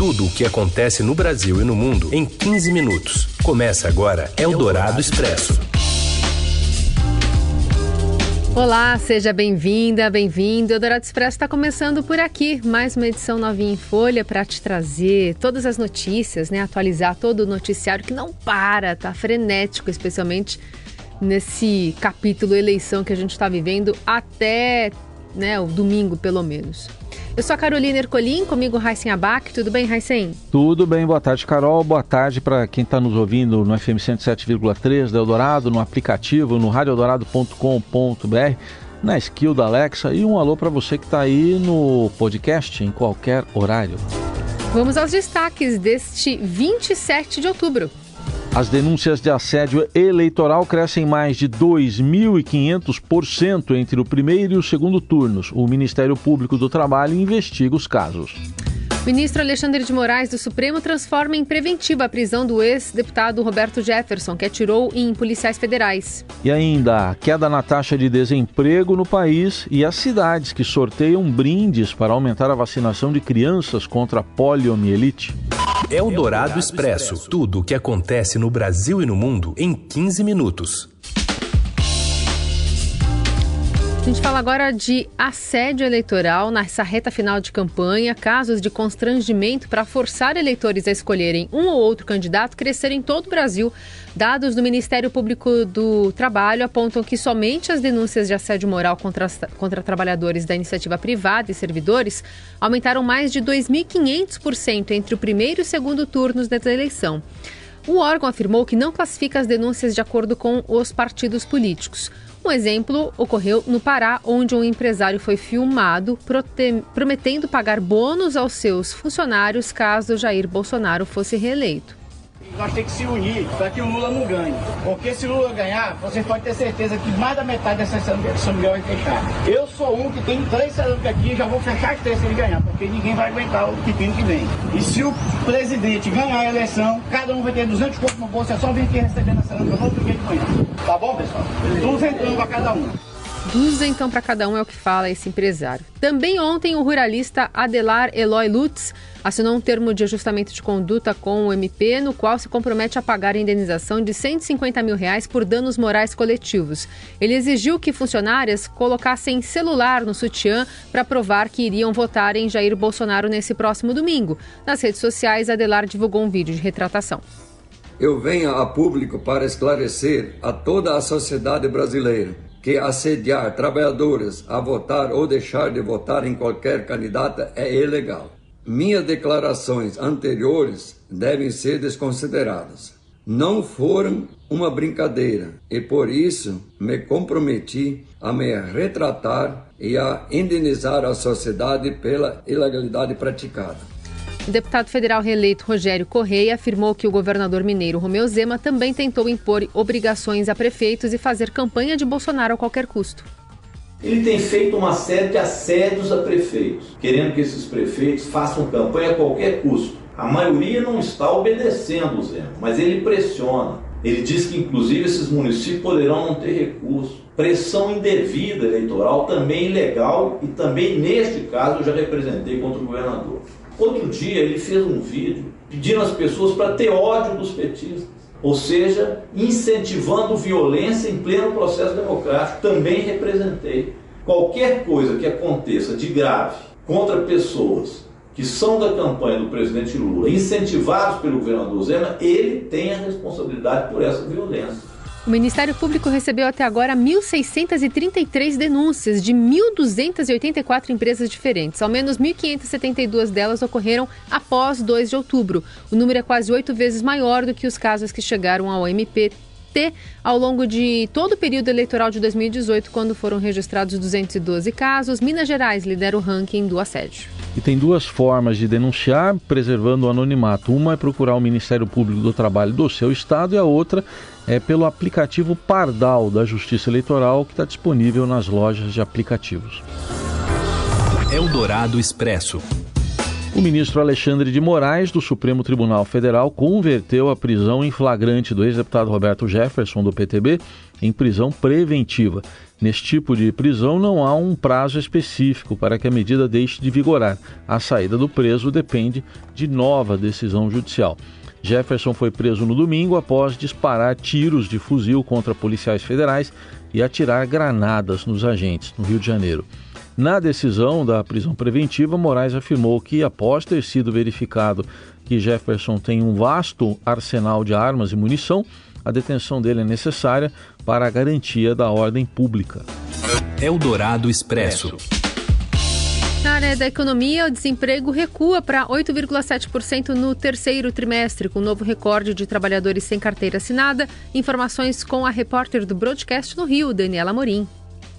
Tudo o que acontece no Brasil e no mundo em 15 minutos. Começa agora Eldorado Expresso. Olá, seja bem-vinda, bem-vindo. Eldorado Expresso está começando por aqui. Mais uma edição novinha em folha para te trazer todas as notícias, né? Atualizar todo o noticiário que não para, tá frenético, especialmente nesse capítulo eleição que a gente está vivendo até né, o domingo, pelo menos. Eu sou a Carolina Ercolim, comigo Raíssen Abac. Tudo bem, Raíssen? Tudo bem, boa tarde, Carol. Boa tarde para quem está nos ouvindo no FM 107,3 da Eldorado, no aplicativo, no radioeldorado.com.br, na skill da Alexa e um alô para você que está aí no podcast em qualquer horário. Vamos aos destaques deste 27 de outubro. As denúncias de assédio eleitoral crescem mais de 2.500% entre o primeiro e o segundo turnos. O Ministério Público do Trabalho investiga os casos. Ministro Alexandre de Moraes do Supremo transforma em preventiva a prisão do ex-deputado Roberto Jefferson, que atirou em policiais federais. E ainda a queda na taxa de desemprego no país e as cidades que sorteiam brindes para aumentar a vacinação de crianças contra a poliomielite. É o Dourado Expresso. Tudo o que acontece no Brasil e no mundo em 15 minutos. A gente fala agora de assédio eleitoral nessa reta final de campanha. Casos de constrangimento para forçar eleitores a escolherem um ou outro candidato cresceram em todo o Brasil. Dados do Ministério Público do Trabalho apontam que somente as denúncias de assédio moral contra, contra trabalhadores da iniciativa privada e servidores aumentaram mais de 2.500% entre o primeiro e o segundo turnos dessa eleição. O órgão afirmou que não classifica as denúncias de acordo com os partidos políticos. Um exemplo ocorreu no Pará, onde um empresário foi filmado prometendo pagar bônus aos seus funcionários caso Jair Bolsonaro fosse reeleito nós temos que se unir para que o Lula não ganhe. Porque se o Lula ganhar, vocês podem ter certeza que mais da metade dessa São Miguel vai fechar. Eu sou um que tem três cerâmicas aqui e já vou fechar as três se ele ganhar, porque ninguém vai aguentar o pepino que vem. E se o presidente ganhar a eleição, cada um vai ter 200 pontos no bolso, é só vir aqui recebendo a cerâmica no outro dia de manhã. Tá bom, pessoal? 200 para cada um. então para cada um é o que fala esse empresário. Também ontem o ruralista Adelar Eloy Lutz assinou um termo de ajustamento de conduta com o MP, no qual se compromete a pagar a indenização de 150 mil reais por danos morais coletivos. Ele exigiu que funcionárias colocassem celular no sutiã para provar que iriam votar em Jair Bolsonaro nesse próximo domingo. Nas redes sociais, Adelar divulgou um vídeo de retratação. Eu venho a público para esclarecer a toda a sociedade brasileira que assediar trabalhadores a votar ou deixar de votar em qualquer candidata é ilegal. Minhas declarações anteriores devem ser desconsideradas. Não foram uma brincadeira e por isso me comprometi a me retratar e a indenizar a sociedade pela ilegalidade praticada. O deputado federal reeleito Rogério Correia afirmou que o governador mineiro Romeu Zema também tentou impor obrigações a prefeitos e fazer campanha de Bolsonaro a qualquer custo. Ele tem feito uma série de assédios a prefeitos, querendo que esses prefeitos façam campanha a qualquer custo. A maioria não está obedecendo o Zema, mas ele pressiona. Ele diz que, inclusive, esses municípios poderão não ter recurso. Pressão indevida eleitoral, também ilegal, e também, neste caso, eu já representei contra o governador. Outro dia, ele fez um vídeo pedindo às pessoas para ter ódio dos petistas ou seja, incentivando violência em pleno processo democrático. Também representei. Qualquer coisa que aconteça de grave contra pessoas que são da campanha do presidente Lula, incentivados pelo governador Zema, ele tem a responsabilidade por essa violência. O Ministério Público recebeu até agora 1.633 denúncias de 1.284 empresas diferentes. Ao menos 1.572 delas ocorreram após 2 de outubro. O número é quase oito vezes maior do que os casos que chegaram ao MP ao longo de todo o período eleitoral de 2018, quando foram registrados 212 casos. Minas Gerais lidera o ranking do assédio. E tem duas formas de denunciar, preservando o anonimato. Uma é procurar o Ministério Público do Trabalho do seu estado e a outra é pelo aplicativo Pardal da Justiça Eleitoral, que está disponível nas lojas de aplicativos. Eldorado Expresso. O ministro Alexandre de Moraes, do Supremo Tribunal Federal, converteu a prisão em flagrante do ex-deputado Roberto Jefferson, do PTB, em prisão preventiva. Neste tipo de prisão não há um prazo específico para que a medida deixe de vigorar. A saída do preso depende de nova decisão judicial. Jefferson foi preso no domingo após disparar tiros de fuzil contra policiais federais e atirar granadas nos agentes, no Rio de Janeiro. Na decisão da prisão preventiva, Moraes afirmou que, após ter sido verificado que Jefferson tem um vasto arsenal de armas e munição, a detenção dele é necessária para a garantia da ordem pública. Eldorado Expresso. Na área da economia, o desemprego recua para 8,7% no terceiro trimestre, com um novo recorde de trabalhadores sem carteira assinada. Informações com a repórter do Broadcast no Rio, Daniela Morim.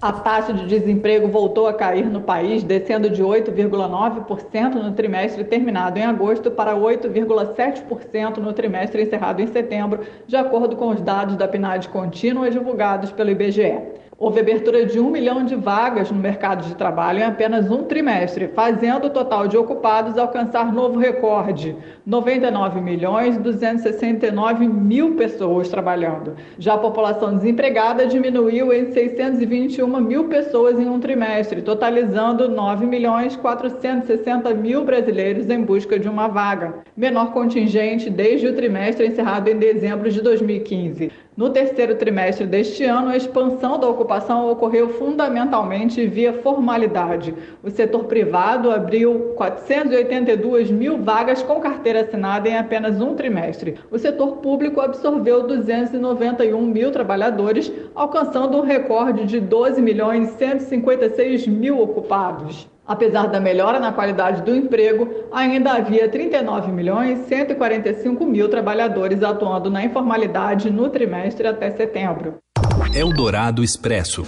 A taxa de desemprego voltou a cair no país, descendo de 8,9% no trimestre terminado em agosto para 8,7% no trimestre encerrado em setembro, de acordo com os dados da PNAD contínua divulgados pelo IBGE. Houve abertura de um milhão de vagas no mercado de trabalho em apenas um trimestre, fazendo o total de ocupados alcançar novo recorde: 99 milhões 269 mil pessoas trabalhando. Já a população desempregada diminuiu em 621 mil pessoas em um trimestre, totalizando 9 milhões 460 mil brasileiros em busca de uma vaga, menor contingente desde o trimestre encerrado em dezembro de 2015. No terceiro trimestre deste ano, a expansão da ocupação ocorreu fundamentalmente via formalidade. O setor privado abriu 482 mil vagas com carteira assinada em apenas um trimestre. O setor público absorveu 291 mil trabalhadores, alcançando um recorde de 12 milhões 156 mil ocupados. Apesar da melhora na qualidade do emprego, ainda havia 39 milhões 145 mil trabalhadores atuando na informalidade no trimestre até setembro. Eldorado Expresso.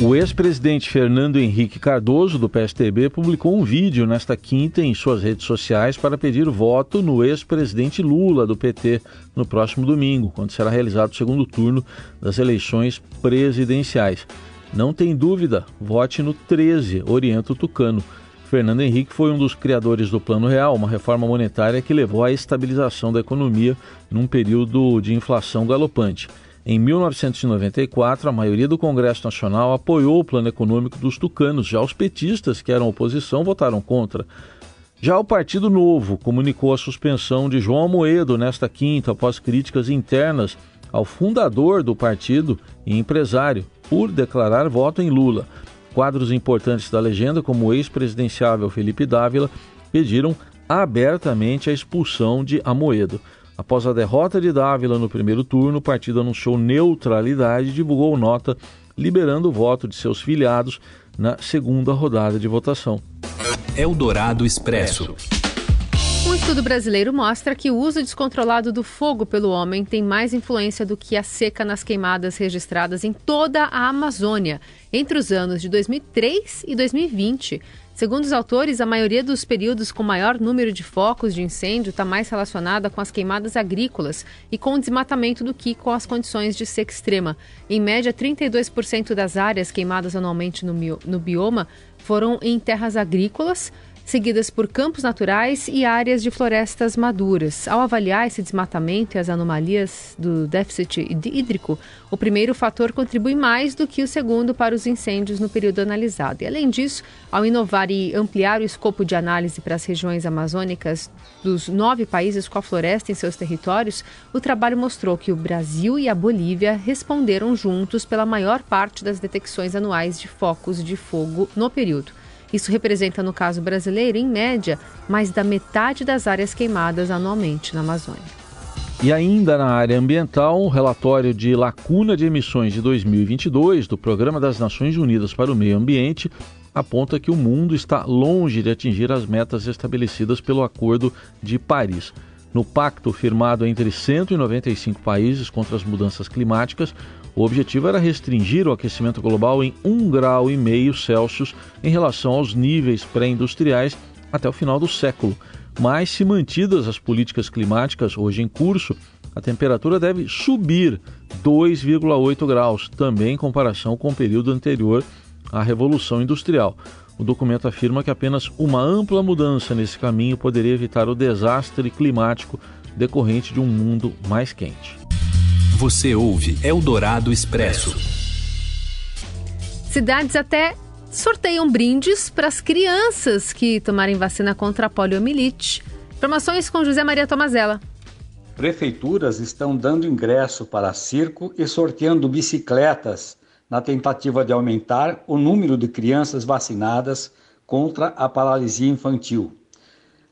O ex-presidente Fernando Henrique Cardoso, do PSTB, publicou um vídeo nesta quinta em suas redes sociais para pedir voto no ex-presidente Lula, do PT, no próximo domingo, quando será realizado o segundo turno das eleições presidenciais. Não tem dúvida, vote no 13, orienta o Tucano. Fernando Henrique foi um dos criadores do Plano Real, uma reforma monetária que levou à estabilização da economia num período de inflação galopante. Em 1994, a maioria do Congresso Nacional apoiou o plano econômico dos tucanos. Já os petistas, que eram oposição, votaram contra. Já o Partido Novo comunicou a suspensão de João Amoedo nesta quinta, após críticas internas ao fundador do partido e empresário, por declarar voto em Lula. Quadros importantes da legenda, como o ex-presidenciável Felipe Dávila, pediram abertamente a expulsão de Amoedo. Após a derrota de Dávila no primeiro turno, o partido anunciou neutralidade e divulgou nota liberando o voto de seus filiados na segunda rodada de votação. Eldorado Expresso. Um estudo brasileiro mostra que o uso descontrolado do fogo pelo homem tem mais influência do que a seca nas queimadas registradas em toda a Amazônia entre os anos de 2003 e 2020. Segundo os autores, a maioria dos períodos com maior número de focos de incêndio está mais relacionada com as queimadas agrícolas e com o desmatamento do que com as condições de seca extrema. Em média, 32% das áreas queimadas anualmente no, no bioma foram em terras agrícolas seguidas por campos naturais e áreas de florestas maduras. Ao avaliar esse desmatamento e as anomalias do déficit hídrico, o primeiro fator contribui mais do que o segundo para os incêndios no período analisado. E, além disso, ao inovar e ampliar o escopo de análise para as regiões amazônicas dos nove países com a floresta em seus territórios, o trabalho mostrou que o Brasil e a Bolívia responderam juntos pela maior parte das detecções anuais de focos de fogo no período. Isso representa, no caso brasileiro, em média, mais da metade das áreas queimadas anualmente na Amazônia. E ainda na área ambiental, um relatório de lacuna de emissões de 2022 do Programa das Nações Unidas para o Meio Ambiente aponta que o mundo está longe de atingir as metas estabelecidas pelo Acordo de Paris. No pacto firmado entre 195 países contra as mudanças climáticas, o objetivo era restringir o aquecimento global em 1,5 grau Celsius em relação aos níveis pré-industriais até o final do século. Mas, se mantidas as políticas climáticas hoje em curso, a temperatura deve subir 2,8 graus, também em comparação com o período anterior à Revolução Industrial. O documento afirma que apenas uma ampla mudança nesse caminho poderia evitar o desastre climático decorrente de um mundo mais quente. Você ouve Eldorado Expresso. Cidades até sorteiam brindes para as crianças que tomarem vacina contra a poliomielite. Informações com José Maria Tomazella. Prefeituras estão dando ingresso para circo e sorteando bicicletas na tentativa de aumentar o número de crianças vacinadas contra a paralisia infantil.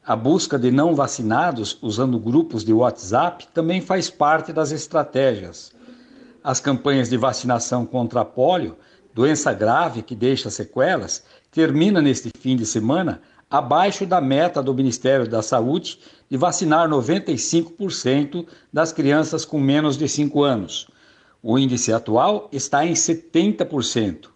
A busca de não vacinados usando grupos de WhatsApp também faz parte das estratégias. As campanhas de vacinação contra a polio, doença grave que deixa sequelas, termina neste fim de semana abaixo da meta do Ministério da Saúde de vacinar 95% das crianças com menos de 5 anos. O índice atual está em 70%.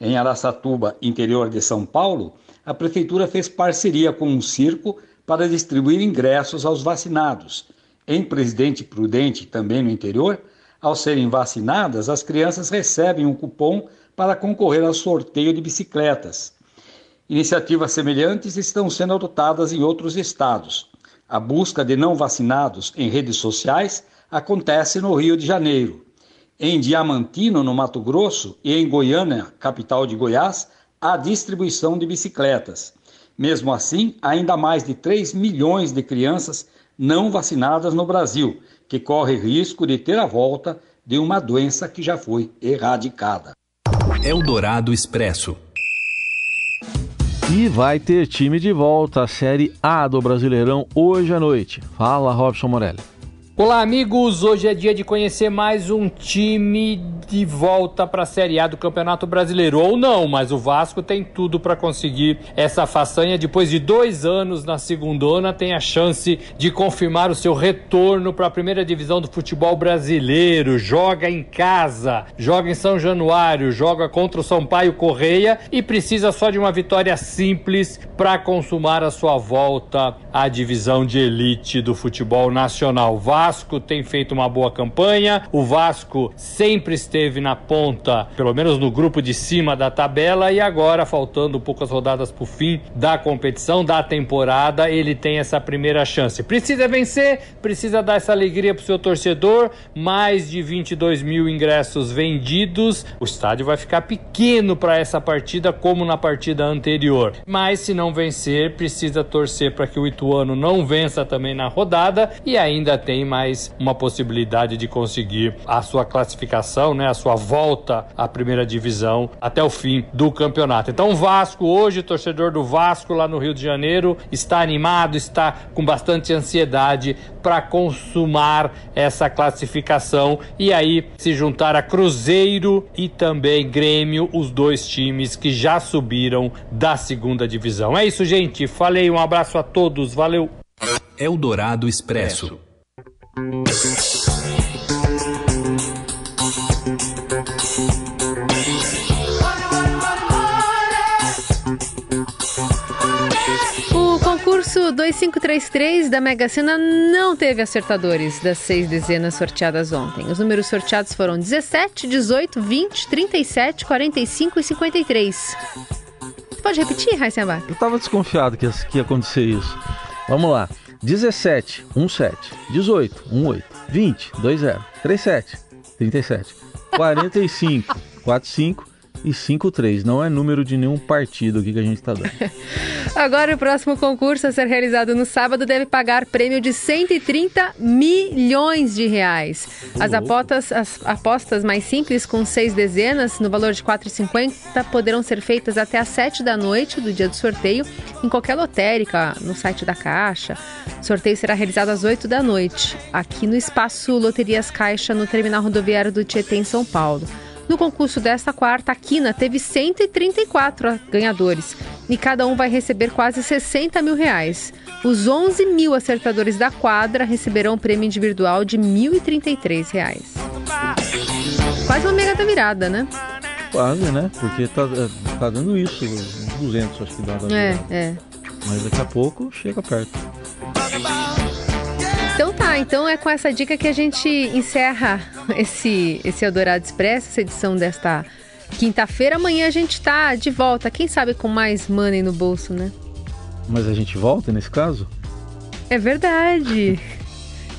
Em Araçatuba, interior de São Paulo, a prefeitura fez parceria com um circo para distribuir ingressos aos vacinados. Em Presidente Prudente, também no interior, ao serem vacinadas, as crianças recebem um cupom para concorrer ao sorteio de bicicletas. Iniciativas semelhantes estão sendo adotadas em outros estados. A busca de não vacinados em redes sociais acontece no Rio de Janeiro. Em Diamantino, no Mato Grosso, e em Goiânia, capital de Goiás, há distribuição de bicicletas. Mesmo assim, ainda mais de 3 milhões de crianças não vacinadas no Brasil, que corre risco de ter a volta de uma doença que já foi erradicada. Eldorado Expresso. E vai ter time de volta à Série A do Brasileirão hoje à noite. Fala, Robson Morelli. Olá, amigos! Hoje é dia de conhecer mais um time de volta para a Série A do Campeonato Brasileiro. Ou não, mas o Vasco tem tudo para conseguir essa façanha. Depois de dois anos na segundona, tem a chance de confirmar o seu retorno para a primeira divisão do futebol brasileiro. Joga em casa, joga em São Januário, joga contra o Sampaio Correia e precisa só de uma vitória simples para consumar a sua volta à divisão de elite do futebol nacional. Vasco Vasco tem feito uma boa campanha, o Vasco sempre esteve na ponta, pelo menos no grupo de cima da tabela, e agora, faltando poucas rodadas para o fim da competição, da temporada, ele tem essa primeira chance. Precisa vencer, precisa dar essa alegria para o seu torcedor, mais de 22 mil ingressos vendidos, o estádio vai ficar pequeno para essa partida, como na partida anterior. Mas se não vencer, precisa torcer para que o Ituano não vença também na rodada e ainda tem mais uma possibilidade de conseguir a sua classificação, né, a sua volta à primeira divisão até o fim do campeonato. Então, o Vasco, hoje, torcedor do Vasco lá no Rio de Janeiro, está animado, está com bastante ansiedade para consumar essa classificação e aí se juntar a Cruzeiro e também Grêmio, os dois times que já subiram da segunda divisão. É isso, gente. Falei, um abraço a todos, valeu. Eldorado Expresso. O concurso 2533 da Mega Sena não teve acertadores das seis dezenas sorteadas ontem. Os números sorteados foram 17, 18, 20, 37, 45 e 53. Você pode repetir, Raíssa Eu estava desconfiado que ia acontecer isso. Vamos lá. 17, 17, 18, 18, 20, 20, 37, 37, 45, 45 e 53. Não é número de nenhum partido aqui que a gente está dando. Agora, o próximo concurso a ser realizado no sábado deve pagar prêmio de 130 milhões de reais. As apostas, as apostas mais simples, com seis dezenas, no valor de 4,50, poderão ser feitas até às 7 da noite do dia do sorteio, em qualquer lotérica, no site da Caixa. O sorteio será realizado às 8 da noite, aqui no espaço Loterias Caixa, no terminal rodoviário do Tietê, em São Paulo. No concurso desta quarta, a Quina teve 134 ganhadores e cada um vai receber quase 60 mil reais. Os 11 mil acertadores da quadra receberão um prêmio individual de 1.033 reais. Quase uma mega da virada, né? Quase, né? Porque tá, tá dando isso, 200 acho que dá. É, é. Mas daqui a pouco chega perto. Então tá, então é com essa dica que a gente encerra esse, esse Eldorado Expresso, essa edição desta quinta-feira. Amanhã a gente tá de volta, quem sabe com mais money no bolso, né? Mas a gente volta nesse caso? É verdade.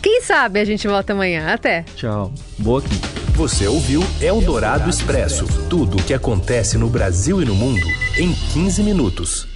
Quem sabe a gente volta amanhã. Até. Tchau. Boa quinta. Você ouviu Eldorado Expresso tudo o que acontece no Brasil e no mundo em 15 minutos.